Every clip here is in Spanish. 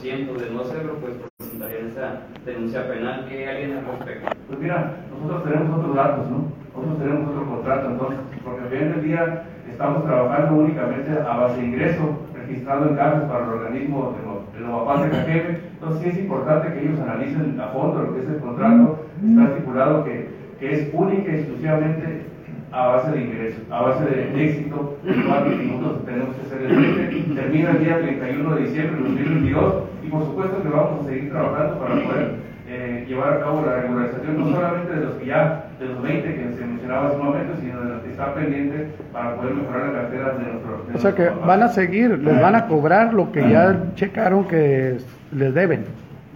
de no hacerlo, pues presentarían esa denuncia penal. ¿Qué alguien al respecto? Pues mira, nosotros tenemos otros datos, ¿no? Nosotros tenemos otro contrato, entonces, porque al final del día estamos trabajando únicamente a base de ingreso, registrado en cajas para el organismo de los de Cajeme. Entonces, sí es importante que ellos analicen a fondo lo que es el contrato. Está estipulado que, que es única y exclusivamente a base de ingresos, a base de éxito, cuatro minutos tenemos que hacer el termina el día 31 de diciembre de 2022 y por supuesto que vamos a seguir trabajando para poder eh, llevar a cabo la regularización no solamente de los que ya, de los 20 que se mencionaba hace un momento, sino de los que están pendientes para poder mejorar la cartera de nuestros. o sea que van a seguir, les van a cobrar lo que ya checaron que les deben.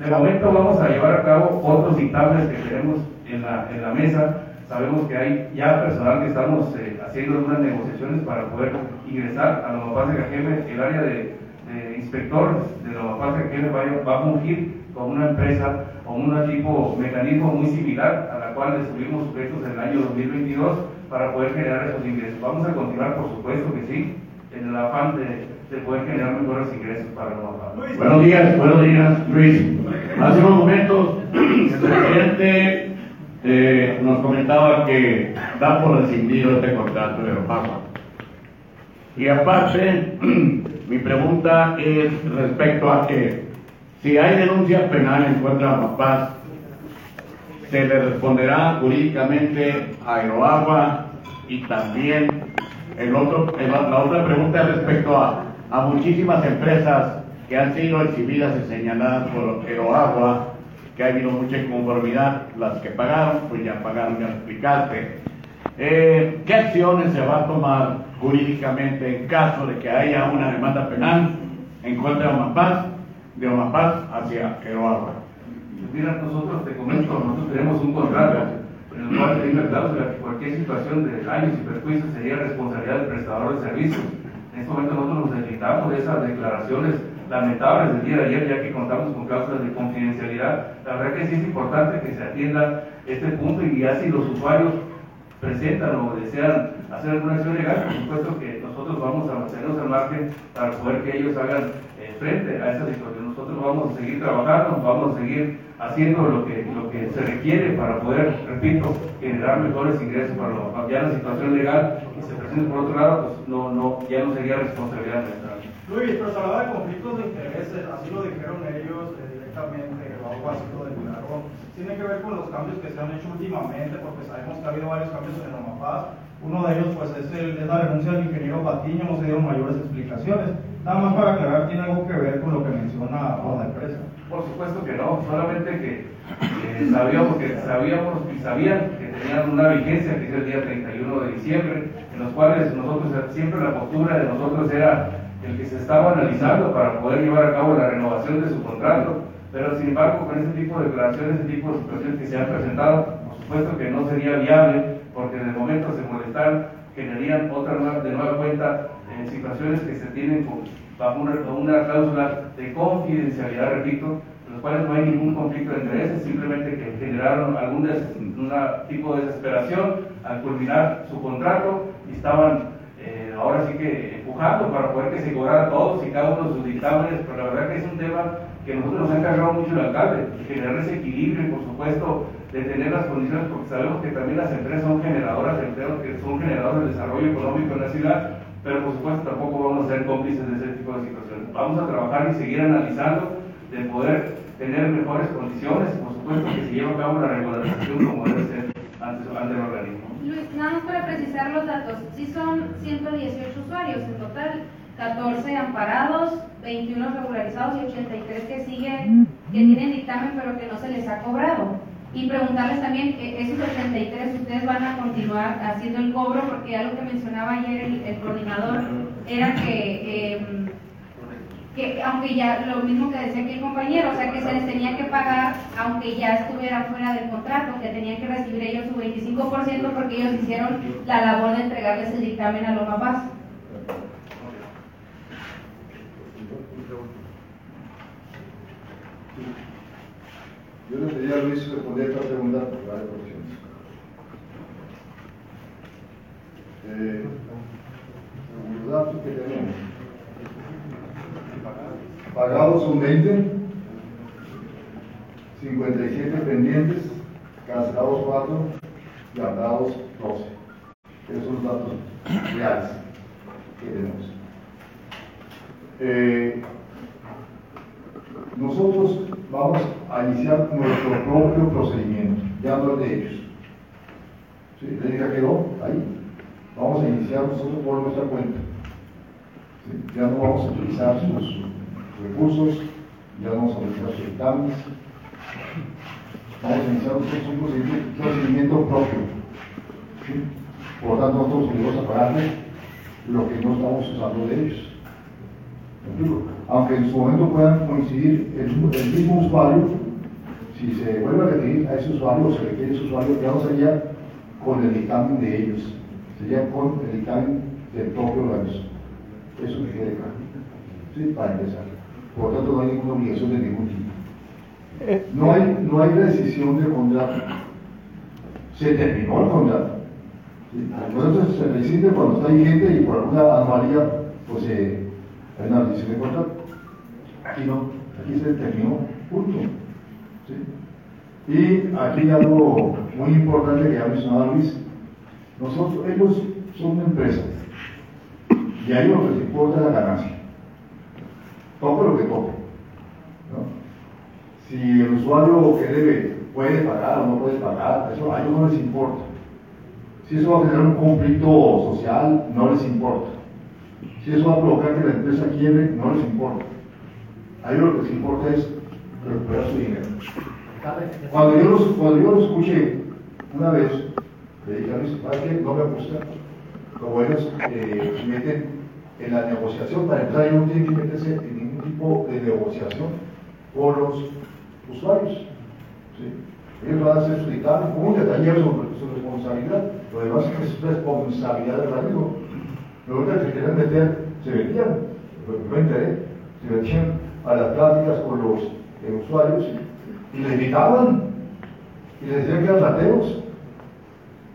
De momento vamos a llevar a cabo otros dictámenes que tenemos en la, en la mesa Sabemos que hay ya personal que estamos eh, haciendo algunas negociaciones para poder ingresar a la MAPAS de Cajeme. El área de, inspector de la MAPAS de Cajeme va, a fungir como una empresa o un tipo mecanismo muy similar a la cual estuvimos sujetos en el año 2022 para poder generar esos ingresos. Vamos a continuar, por supuesto que sí, en el afán de, poder generar mejores ingresos para la MAPAS. Buenos días, buenos días, Luis. Hace unos momentos el presidente eh, nos comentaba que da por rescindido este contrato de Obama. Y aparte, mi pregunta es respecto a que si hay denuncia penal en contra Paz, se le responderá jurídicamente a Aeroagua y también el otro, la otra pregunta es respecto a, a muchísimas empresas que han sido exhibidas y señaladas por Aeroagua que ha habido mucha inconformidad, las que pagaron, pues ya pagaron, ya explicaste. Eh, ¿Qué acciones se va a tomar jurídicamente en caso de que haya una demanda penal en contra de Omapaz, de Omapaz hacia Eroagua? Mira, nosotros te comento, nosotros tenemos un contrato en el cual hay una cláusula que cualquier situación de daños y perjuicios sería responsabilidad del prestador de servicios. En este momento nosotros nos necesitamos de esas declaraciones lamentables del día de ayer, ya que contamos con cláusulas de confidencialidad. La verdad que sí es importante que se atienda este punto y ya si los usuarios presentan o desean hacer alguna acción legal, por supuesto que nosotros vamos a mantenernos al margen para poder que ellos hagan frente a esa situación. Nosotros vamos a seguir trabajando, vamos a seguir haciendo lo que, lo que se requiere para poder, repito, generar mejores ingresos para los, ya la situación legal y se presente por otro lado, pues no, no, ya no sería responsabilidad nuestra. Luis, pero se hablaba de conflictos de intereses, así lo dijeron ellos eh, directamente, o algo así lo declararon. Tiene que ver con los cambios que se han hecho últimamente, porque sabemos que ha habido varios cambios en Omapaz. Uno de ellos pues es, el, es la renuncia del ingeniero Patiño, no se dieron mayores explicaciones. Nada más para aclarar, tiene algo que ver con lo que menciona la empresa. Por supuesto que no, solamente que sabíamos que sabíamos y sabían que tenían una vigencia que es el día 31 de diciembre, en los cuales nosotros siempre la postura de nosotros era el que se estaba analizando para poder llevar a cabo la renovación de su contrato, pero sin embargo con ese tipo de declaraciones, ese tipo de situaciones que se han presentado, por supuesto que no sería viable, porque en el momento se molestar, generarían otra nueva, de nueva cuenta en situaciones que se tienen bajo una, cláusula de confidencialidad, repito, en los cuales no hay ningún conflicto de intereses, simplemente que generaron algún tipo de desesperación al culminar su contrato y estaban eh, ahora sí que empujando para poder que se cobrara todos y cada uno de sus dictámenes, pero la verdad que es un tema que nosotros nos ha encargado mucho el alcalde, generar ese equilibrio por supuesto de tener las condiciones, porque sabemos que también las empresas son generadoras de empleo, que son generadoras de desarrollo económico en la ciudad, pero por supuesto tampoco vamos a ser cómplices de ese tipo de situaciones. Vamos a trabajar y seguir analizando de poder tener mejores condiciones, por supuesto que se lleve a cabo la regularización como debe ser ante, ante el organismo. Luis, nada más para precisar los datos, sí son 118 usuarios en total, 14 amparados, 21 regularizados y 83 que siguen, que tienen dictamen pero que no se les ha cobrado. Y preguntarles también, eh, esos 83 ustedes van a continuar haciendo el cobro, porque algo que mencionaba ayer el, coordinador era que... Eh, que aunque ya lo mismo que decía aquí el compañero, o sea que se les tenía que pagar aunque ya estuviera fuera del contrato, que tenían que recibir ellos su 25% porque ellos hicieron la labor de entregarles el dictamen a los papás. Yo le pediría a Luis responder esta pregunta por varias cuestiones. Eh, los datos que tenemos Pagados son 20, 57 pendientes, cancelados 4 y amparados 12. Esos son los datos reales que tenemos. Eh, nosotros vamos a iniciar nuestro propio procedimiento, ya no es de ellos. ¿Sí? La quedó ahí. Vamos a iniciar nosotros por nuestra cuenta. Ya no vamos a utilizar sus recursos, ya no vamos a utilizar sus dictámenes. Vamos a iniciar nosotros un procedimiento, propio. ¿Sí? Por lo tanto, nosotros venimos a pagarle lo que no estamos usando de ellos. ¿Me explico? Aunque en su momento puedan coincidir el, el mismo usuario, si se vuelve a requerir a ese usuario o se requiere a ese usuario, ya no sería con el dictamen de ellos, sería con el dictamen del propio organismo. Eso me quede claro. ¿Sí? Para empezar. Por lo tanto, no hay ninguna obligación de ningún tipo. Eh, No hay, no hay decisión de contrato. Se terminó el contrato. ¿sí? Se rescinde cuando está vigente y por alguna anomalía, pues eh, hay una decisión de contrato. Aquí no, aquí se terminó, punto. ¿sí? Y aquí algo muy importante que ya mencionaba Luis. Nosotros, ellos son una empresa y a ellos les importa la ganancia. Toque lo que toque. ¿no? Si el usuario que debe puede pagar o no puede pagar, eso a ellos no les importa. Si eso va a generar un conflicto social, no les importa. Si eso va a provocar que la empresa quiebre, no les importa. A ellos lo que les importa es recuperar su dinero. Cuando yo los, cuando yo los escuché una vez, le dije a ¿sabes qué? No me gusta. Como ellos eh, meten en la negociación, para empezar, ellos no tienen que meterse en ningún tipo de negociación con los usuarios. ¿sí? Ellos van a hacer su dictamen con un detalle sobre su responsabilidad. Lo demás es responsabilidad del organismo. Luego que se quieren meter, se metían, me enteré, se metían a las pláticas con los usuarios y les invitaban y les decían que eran ateos.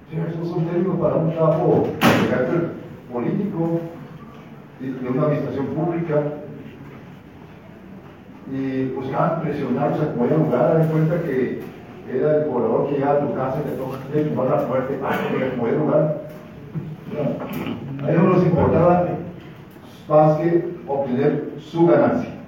Sí, esos son términos para un trabajo de carácter político, de una administración pública. Y buscaban presionarlos a a lugar, dar cuenta que era el cobrador que llegaba a tu casa y te toca de tumbar la puerta para que poder lugar. A ellos no les importaba más que obtener su ganancia.